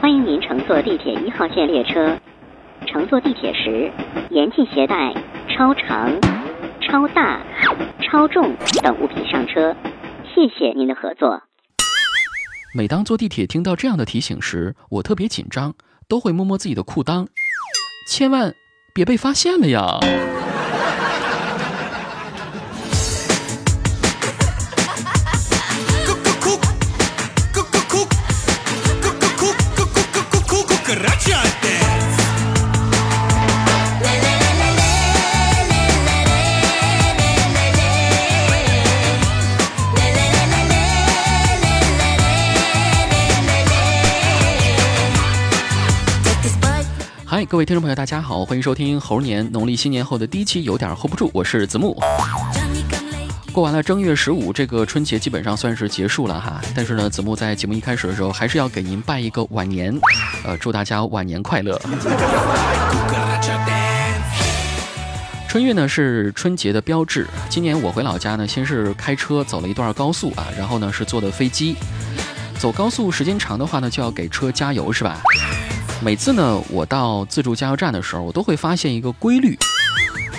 欢迎您乘坐地铁一号线列车。乘坐地铁时，严禁携带超长、超大、超重等物品上车。谢谢您的合作。每当坐地铁听到这样的提醒时，我特别紧张，都会摸摸自己的裤裆，千万别被发现了呀。各位听众朋友，大家好，欢迎收听猴年农历新年后的第一期，有点 hold 不住，我是子木。过完了正月十五，这个春节基本上算是结束了哈。但是呢，子木在节目一开始的时候，还是要给您拜一个晚年，呃，祝大家晚年快乐。春运呢是春节的标志。今年我回老家呢，先是开车走了一段高速啊，然后呢是坐的飞机。走高速时间长的话呢，就要给车加油是吧？每次呢，我到自助加油站的时候，我都会发现一个规律，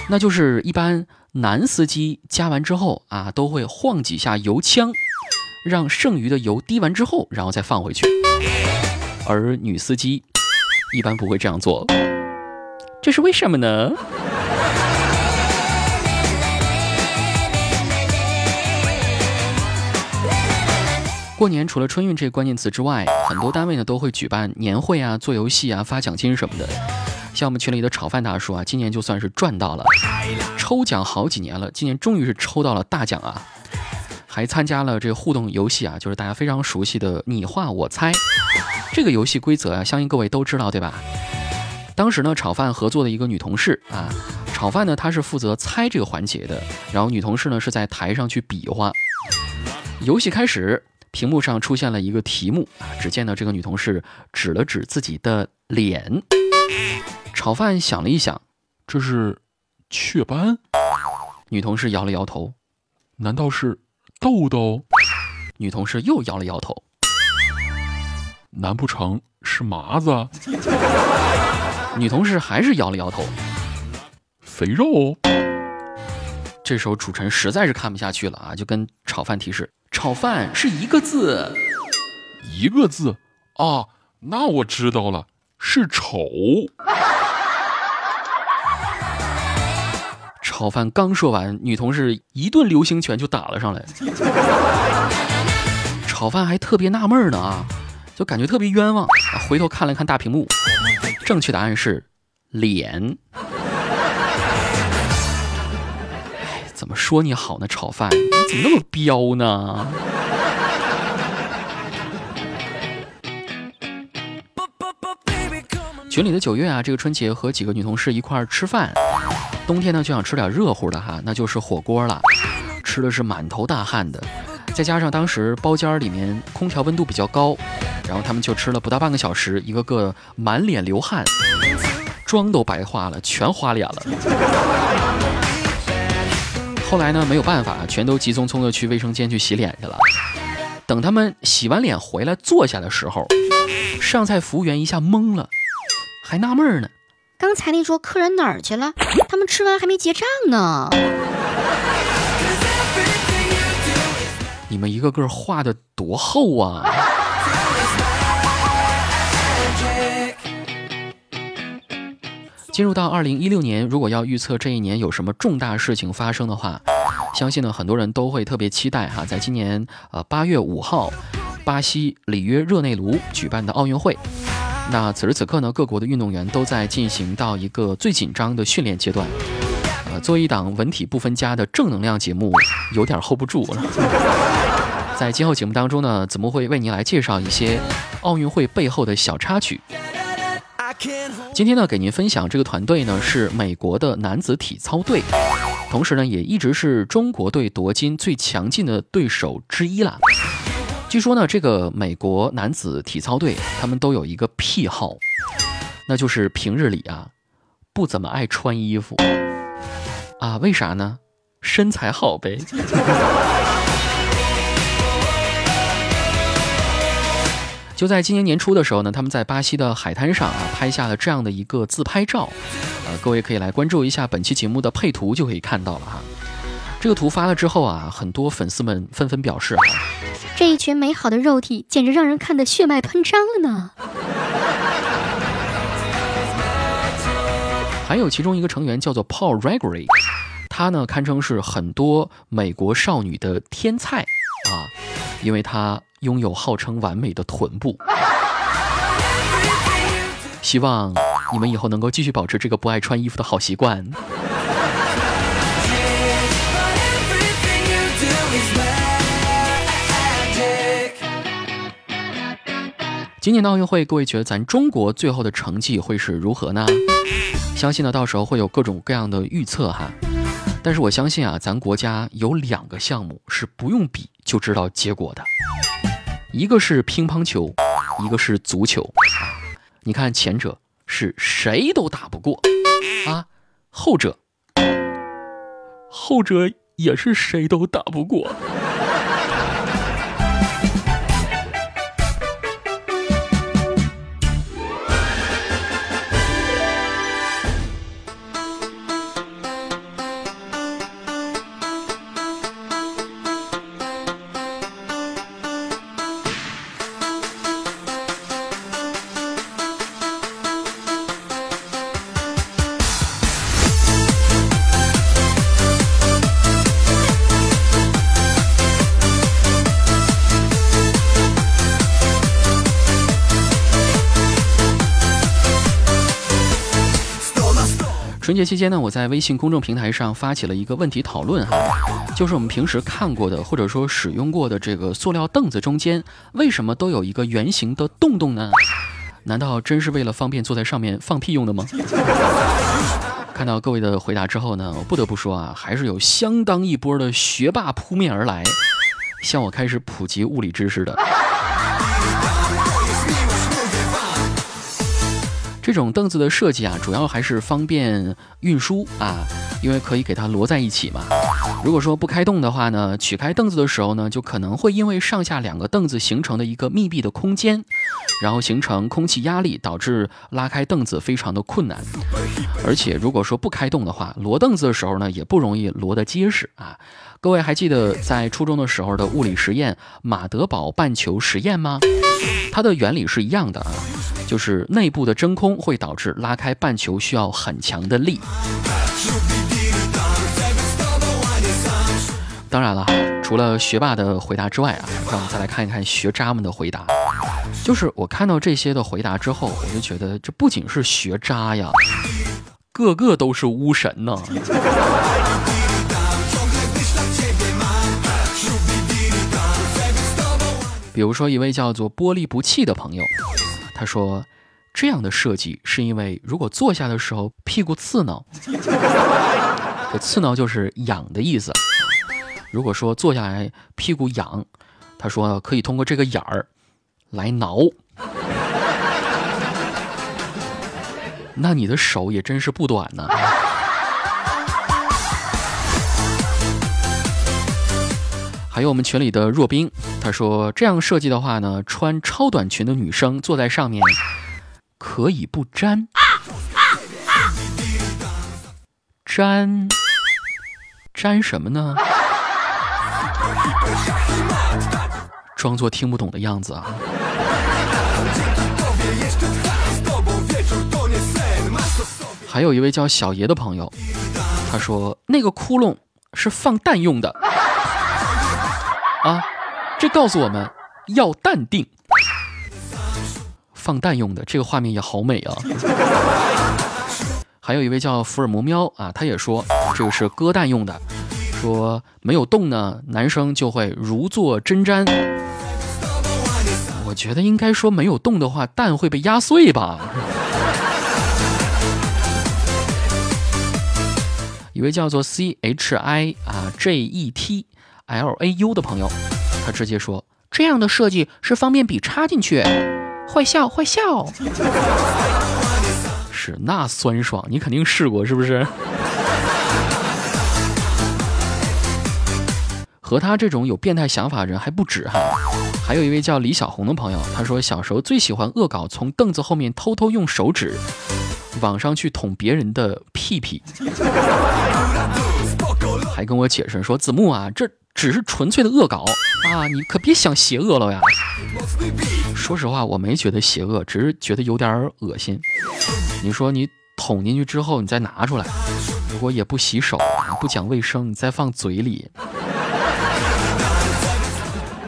那就是一般男司机加完之后啊，都会晃几下油枪，让剩余的油滴完之后，然后再放回去。而女司机一般不会这样做，这是为什么呢？过年除了春运这个关键词之外，很多单位呢都会举办年会啊、做游戏啊、发奖金什么的。像我们群里的炒饭大叔啊，今年就算是赚到了，抽奖好几年了，今年终于是抽到了大奖啊！还参加了这个互动游戏啊，就是大家非常熟悉的你画我猜。这个游戏规则啊，相信各位都知道对吧？当时呢，炒饭合作的一个女同事啊，炒饭呢她是负责猜这个环节的，然后女同事呢是在台上去比划。游戏开始。屏幕上出现了一个题目啊，只见到这个女同事指了指自己的脸。炒饭想了一想，这是雀斑。女同事摇了摇头，难道是痘痘？女同事又摇了摇头，难不成是麻子？女同事还是摇了摇头，肥肉。这时候主持人实在是看不下去了啊，就跟炒饭提示。炒饭是一个字，一个字啊，那我知道了，是丑。炒饭刚说完，女同事一顿流星拳就打了上来。炒饭还特别纳闷呢啊，就感觉特别冤枉，回头看了看大屏幕，正确答案是脸。怎么说你好呢？炒饭，你怎么那么彪呢？群里的九月啊，这个春节和几个女同事一块儿吃饭，冬天呢就想吃点热乎的哈，那就是火锅了。吃的是满头大汗的，再加上当时包间里面空调温度比较高，然后他们就吃了不到半个小时，一个个满脸流汗，妆都白花了，全花脸了。后来呢，没有办法，全都急匆匆的去卫生间去洗脸去了。等他们洗完脸回来坐下的时候，上菜服务员一下懵了，还纳闷呢：刚才那桌客人哪儿去了？他们吃完还没结账呢。你们一个个画的多厚啊！进入到二零一六年，如果要预测这一年有什么重大事情发生的话，相信呢很多人都会特别期待哈，在今年呃八月五号，巴西里约热内卢举办的奥运会。那此时此刻呢，各国的运动员都在进行到一个最紧张的训练阶段。呃，作为一档文体不分家的正能量节目，有点 hold 不住了。在今后节目当中呢，子木会为您来介绍一些奥运会背后的小插曲。今天呢，给您分享这个团队呢是美国的男子体操队，同时呢也一直是中国队夺金最强劲的对手之一啦。据说呢，这个美国男子体操队他们都有一个癖好，那就是平日里啊不怎么爱穿衣服啊，为啥呢？身材好呗。就在今年年初的时候呢，他们在巴西的海滩上啊拍下了这样的一个自拍照，呃，各位可以来关注一下本期节目的配图，就可以看到了哈。这个图发了之后啊，很多粉丝们纷纷表示啊，这一群美好的肉体简直让人看得血脉喷张了呢。还有其中一个成员叫做 Paul Gregory，他呢堪称是很多美国少女的天菜啊，因为他拥有号称完美的臀部。希望你们以后能够继续保持这个不爱穿衣服的好习惯。今年的奥运会，各位觉得咱中国最后的成绩会是如何呢？相信呢，到时候会有各种各样的预测哈。但是我相信啊，咱国家有两个项目是不用比就知道结果的，一个是乒乓球，一个是足球。你看前者是谁都打不过啊，后者，后者也是谁都打不过。节期间呢，我在微信公众平台上发起了一个问题讨论哈，就是我们平时看过的或者说使用过的这个塑料凳子中间，为什么都有一个圆形的洞洞呢？难道真是为了方便坐在上面放屁用的吗？看到各位的回答之后呢，我不得不说啊，还是有相当一波的学霸扑面而来，向我开始普及物理知识的。这种凳子的设计啊，主要还是方便运输啊，因为可以给它摞在一起嘛。如果说不开动的话呢，取开凳子的时候呢，就可能会因为上下两个凳子形成的一个密闭的空间，然后形成空气压力，导致拉开凳子非常的困难。而且如果说不开动的话，摞凳子的时候呢，也不容易摞得结实啊。各位还记得在初中的时候的物理实验马德堡半球实验吗？它的原理是一样的啊。就是内部的真空会导致拉开半球需要很强的力。当然了，除了学霸的回答之外啊，让我们再来看一看学渣们的回答。就是我看到这些的回答之后，我就觉得这不仅是学渣呀，个个都是巫神呢。比如说一位叫做玻璃不弃的朋友。他说：“这样的设计是因为，如果坐下的时候屁股刺挠，这刺挠就是痒的意思。如果说坐下来屁股痒，他说可以通过这个眼儿来挠。那你的手也真是不短呢。”还有我们群里的若冰，他说这样设计的话呢，穿超短裙的女生坐在上面可以不粘，粘粘什么呢？装作听不懂的样子啊。还有一位叫小爷的朋友，他说那个窟窿是放蛋用的。啊，这告诉我们要淡定，放蛋用的这个画面也好美啊。还有一位叫福尔摩喵啊，他也说这个是割蛋用的，说没有动呢，男生就会如坐针毡。我觉得应该说没有动的话，蛋会被压碎吧。一位叫做 C H I 啊 J E T。L A U 的朋友，他直接说这样的设计是方便笔插进去，坏笑坏笑，是那酸爽，你肯定试过是不是？和他这种有变态想法的人还不止哈，还有一位叫李小红的朋友，他说小时候最喜欢恶搞，从凳子后面偷偷用手指往上去捅别人的屁屁，还跟我解释说子木啊，这只是纯粹的恶搞啊，你可别想邪恶了呀。说实话，我没觉得邪恶，只是觉得有点恶心。你说你捅进去之后，你再拿出来，如果也不洗手、不讲卫生，你再放嘴里，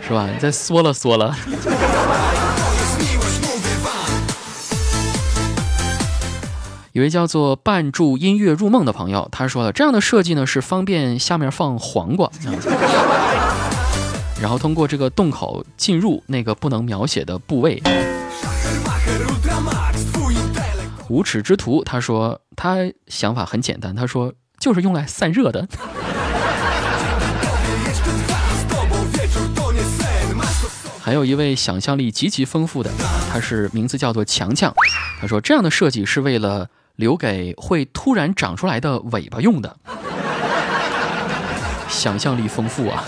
是吧？你再缩了缩了。一位叫做伴助音乐入梦的朋友，他说了，这样的设计呢是方便下面放黄瓜，然后通过这个洞口进入那个不能描写的部位。无耻之徒，他说他想法很简单，他说就是用来散热的。还有一位想象力极其丰富的，他是名字叫做强强，他说这样的设计是为了留给会突然长出来的尾巴用的。想象力丰富啊！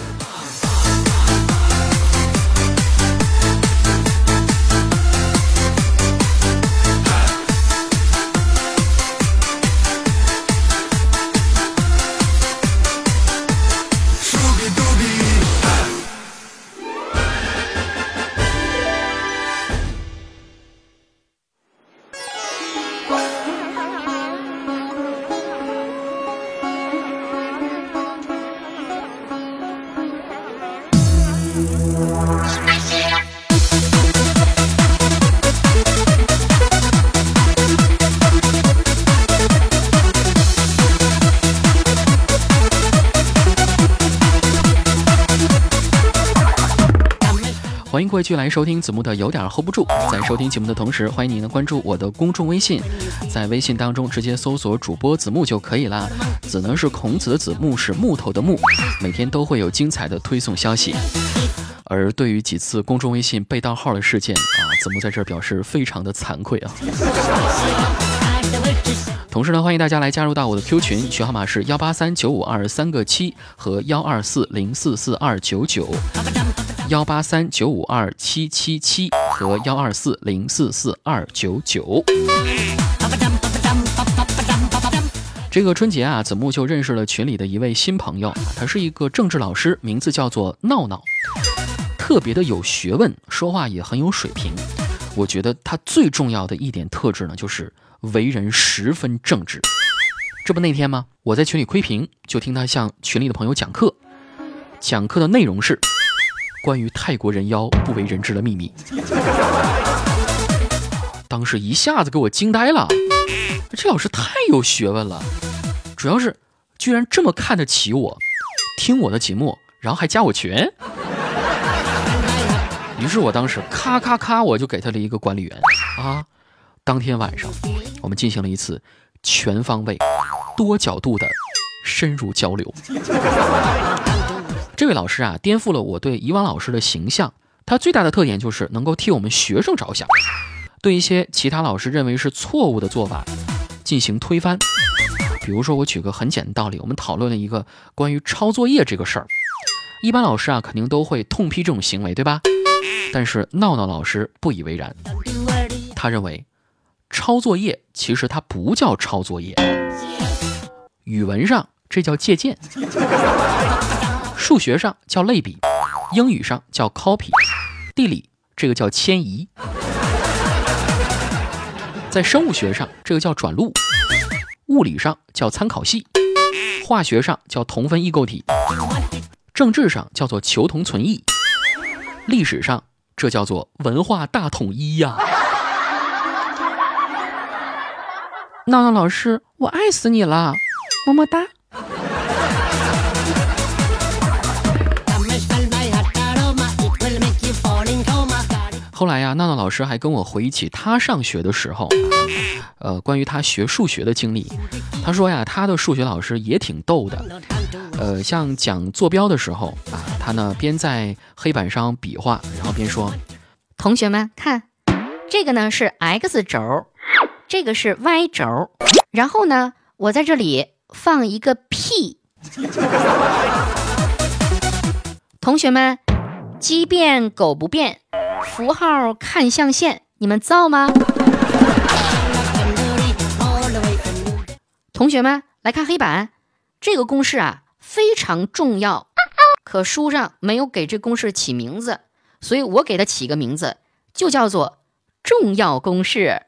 继续来收听子木的有点 hold 不住。在收听节目的同时，欢迎您呢关注我的公众微信，在微信当中直接搜索主播子木就可以啦。子呢是孔子的子，木是木头的木，每天都会有精彩的推送消息。而对于几次公众微信被盗号的事件啊，子木在这儿表示非常的惭愧啊。同时呢，欢迎大家来加入到我的 Q 群，群号码是幺八三九五二三个七和幺二四零四四二九九。幺八三九五二七七七和幺二四零四四二九九。这个春节啊，子木就认识了群里的一位新朋友，他是一个政治老师，名字叫做闹闹，特别的有学问，说话也很有水平。我觉得他最重要的一点特质呢，就是为人十分正直。这不那天吗？我在群里窥屏，就听他向群里的朋友讲课，讲课的内容是。关于泰国人妖不为人知的秘密，当时一下子给我惊呆了。这老师太有学问了，主要是居然这么看得起我，听我的节目，然后还加我群。于是我当时咔咔咔，我就给他了一个管理员啊。当天晚上，我们进行了一次全方位、多角度的深入交流。这位老师啊，颠覆了我对以往老师的形象。他最大的特点就是能够替我们学生着想，对一些其他老师认为是错误的做法进行推翻。比如说，我举个很简单的道理，我们讨论了一个关于抄作业这个事儿。一般老师啊，肯定都会痛批这种行为，对吧？但是闹闹老师不以为然，他认为抄作业其实它不叫抄作业，语文上这叫借鉴。数学上叫类比，英语上叫 copy，地理这个叫迁移，在生物学上这个叫转录，物理上叫参考系，化学上叫同分异构体，政治上叫做求同存异，历史上这叫做文化大统一呀！闹闹老师，我爱死你了，么么哒。后来呀，娜娜老师还跟我回忆起他上学的时候，呃，关于他学数学的经历。他说呀，他的数学老师也挺逗的，呃，像讲坐标的时候啊，他呢边在黑板上比划，然后边说：“同学们看，这个呢是 x 轴，这个是 y 轴，然后呢，我在这里放一个 p。”同学们，鸡变狗不变，符号看象限，你们造吗？同学们来看黑板，这个公式啊非常重要，可书上没有给这公式起名字，所以我给它起个名字，就叫做重要公式。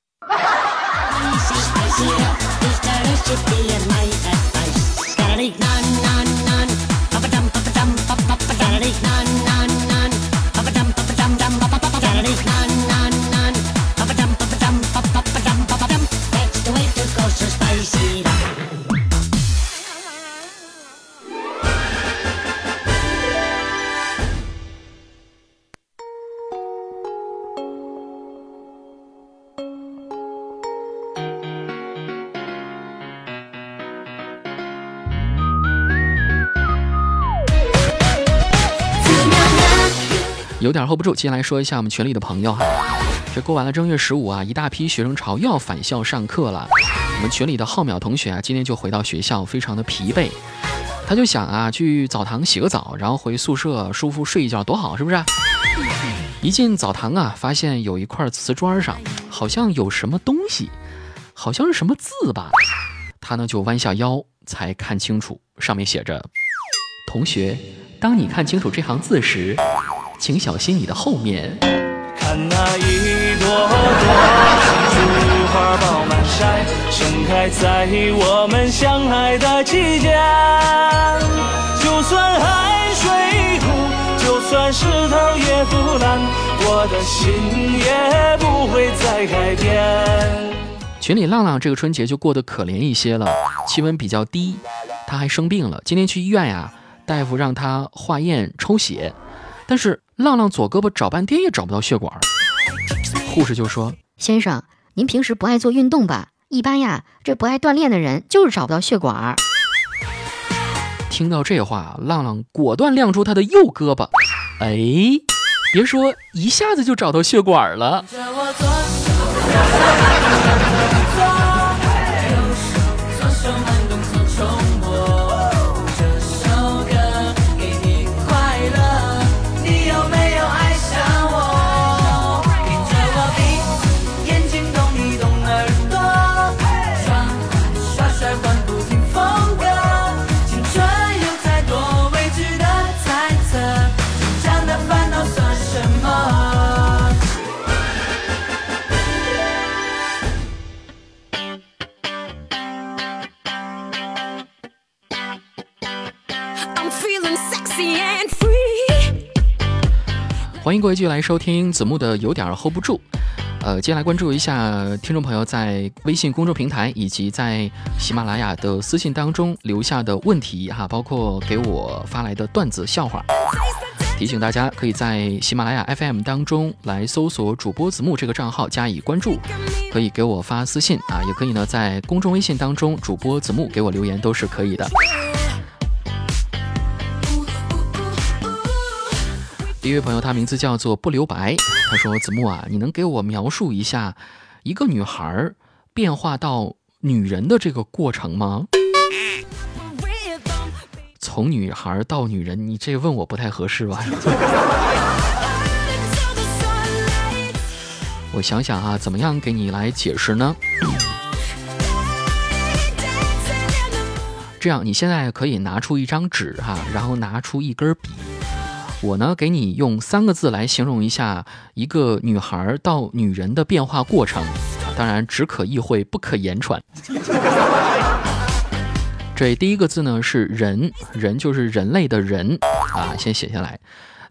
有点 hold 不住，接下来说一下我们群里的朋友哈。这过完了正月十五啊，一大批学生潮又要返校上课了。我们群里的浩淼同学啊，今天就回到学校，非常的疲惫。他就想啊，去澡堂洗个澡，然后回宿舍舒服睡一觉，多好，是不是？一进澡堂啊，发现有一块瓷砖上好像有什么东西，好像是什么字吧。他呢就弯下腰，才看清楚，上面写着：“同学，当你看清楚这行字时。”请小心你的后面。看那一朵朵菊花爆满山，盛开在我们相爱的季节。就算海水枯，就算石头也腐烂，我的心也不会再改变。群里浪浪这个春节就过得可怜一些了，气温比较低，他还生病了。今天去医院呀，大夫让他化验抽血，但是。浪浪左胳膊找半天也找不到血管，护士就说：“先生，您平时不爱做运动吧？一般呀，这不爱锻炼的人就是找不到血管。”听到这话，浪浪果断亮出他的右胳膊，哎，别说一下子就找到血管了。继续来收听子木的有点 hold 不住，呃，接下来关注一下听众朋友在微信公众平台以及在喜马拉雅的私信当中留下的问题哈，包括给我发来的段子笑话。提醒大家可以在喜马拉雅 FM 当中来搜索主播子木这个账号加以关注，可以给我发私信啊，也可以呢在公众微信当中主播子木给我留言都是可以的。一位朋友，他名字叫做不留白。他说：“子木啊，你能给我描述一下一个女孩变化到女人的这个过程吗？从女孩到女人，你这问我不太合适吧？我想想啊，怎么样给你来解释呢？这样，你现在可以拿出一张纸哈，然后拿出一根笔。”我呢，给你用三个字来形容一下一个女孩到女人的变化过程，当然只可意会不可言传。这第一个字呢是人，人就是人类的人啊，先写下来。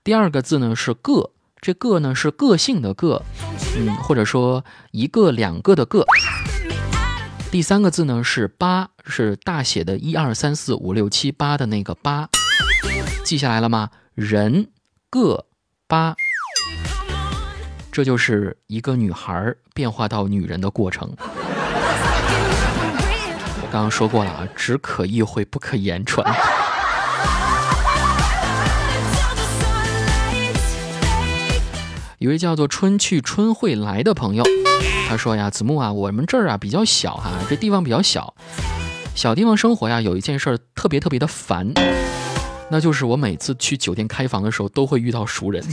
第二个字呢是个，这个呢是个性的个，嗯，或者说一个两个的个。第三个字呢是八，是大写的一二三四五六七八的那个八，记下来了吗？人个八，这就是一个女孩变化到女人的过程。我刚刚说过了啊，只可意会不可言传。一位叫做“春去春会来”的朋友，他说呀：“子木啊，我们这儿啊比较小哈，这地方比较小，小地方生活呀，有一件事特别特别的烦。”那就是我每次去酒店开房的时候都会遇到熟人，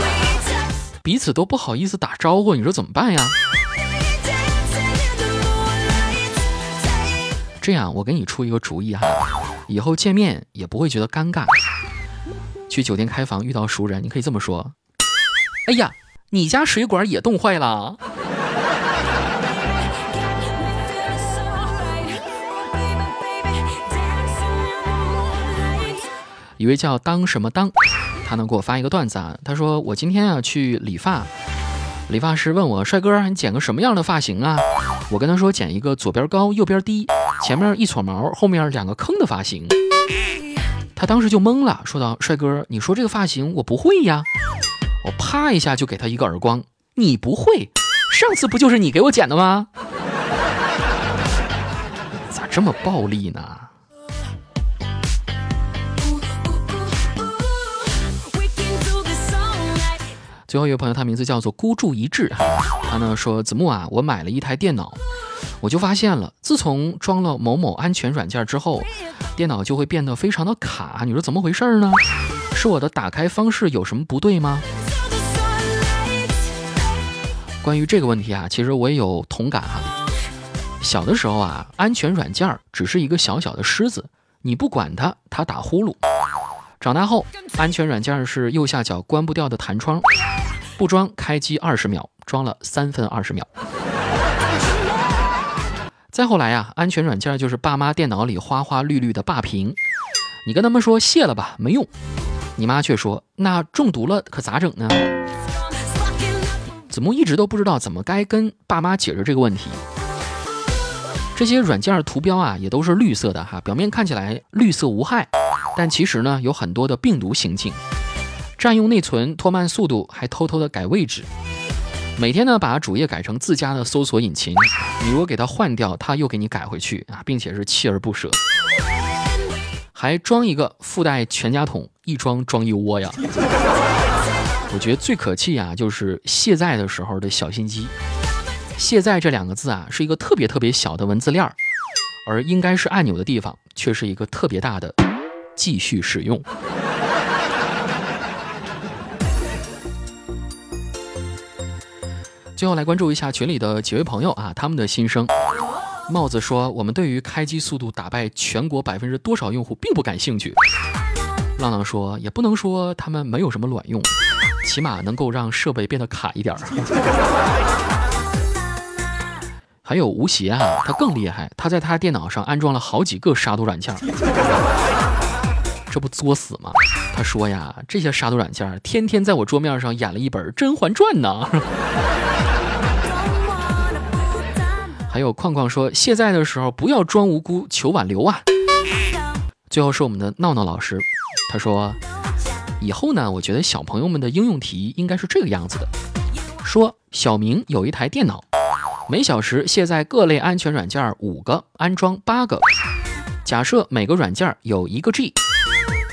彼此都不好意思打招呼，你说怎么办呀？这样，我给你出一个主意哈，以后见面也不会觉得尴尬。去酒店开房遇到熟人，你可以这么说：“哎呀，你家水管也冻坏了。”一位叫当什么当，他呢给我发一个段子啊，他说我今天啊去理发，理发师问我帅哥，你剪个什么样的发型啊？我跟他说剪一个左边高右边低，前面一撮毛，后面两个坑的发型。他当时就懵了，说道：“帅哥，你说这个发型我不会呀！”我啪一下就给他一个耳光，你不会？上次不就是你给我剪的吗？咋这么暴力呢？最后一位朋友，他名字叫做孤注一掷哈，他呢说子木啊，我买了一台电脑，我就发现了，自从装了某某安全软件之后，电脑就会变得非常的卡，你说怎么回事呢？是我的打开方式有什么不对吗？关于这个问题啊，其实我也有同感哈。小的时候啊，安全软件只是一个小小的狮子，你不管它，它打呼噜。长大后，安全软件是右下角关不掉的弹窗。不装开机二十秒，装了三分二十秒。再后来呀，安全软件就是爸妈电脑里花花绿绿的霸屏，你跟他们说卸了吧，没用，你妈却说那中毒了可咋整呢？子木一直都不知道怎么该跟爸妈解释这个问题。这些软件图标啊，也都是绿色的哈，表面看起来绿色无害，但其实呢，有很多的病毒行径。占用内存、拖慢速度，还偷偷的改位置。每天呢，把主页改成自家的搜索引擎。你如果给它换掉，它又给你改回去啊，并且是锲而不舍。还装一个附带全家桶，一装装一窝呀。我觉得最可气啊，就是卸载的时候的小心机。卸载这两个字啊，是一个特别特别小的文字链儿，而应该是按钮的地方，却是一个特别大的继续使用。最后来关注一下群里的几位朋友啊，他们的心声。帽子说：“我们对于开机速度打败全国百分之多少用户并不感兴趣。”浪浪说：“也不能说他们没有什么卵用，起码能够让设备变得卡一点儿。”还有吴邪啊，他更厉害，他在他电脑上安装了好几个杀毒软件，这不作死吗？他说呀，这些杀毒软件天天在我桌面上演了一本《甄嬛传》呢。还有框框说卸载的时候不要装无辜求挽留啊。最后是我们的闹闹老师，他说以后呢，我觉得小朋友们的应用题应该是这个样子的：说小明有一台电脑，每小时卸载各类安全软件五个，安装八个。假设每个软件有一个 G，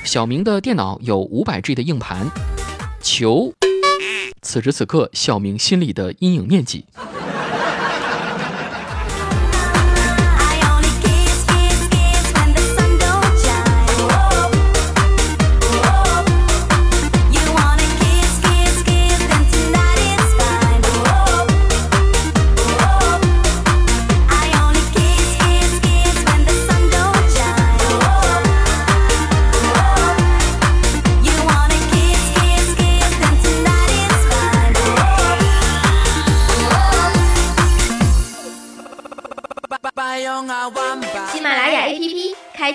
小明的电脑有五百 G 的硬盘，求此时此刻小明心里的阴影面积。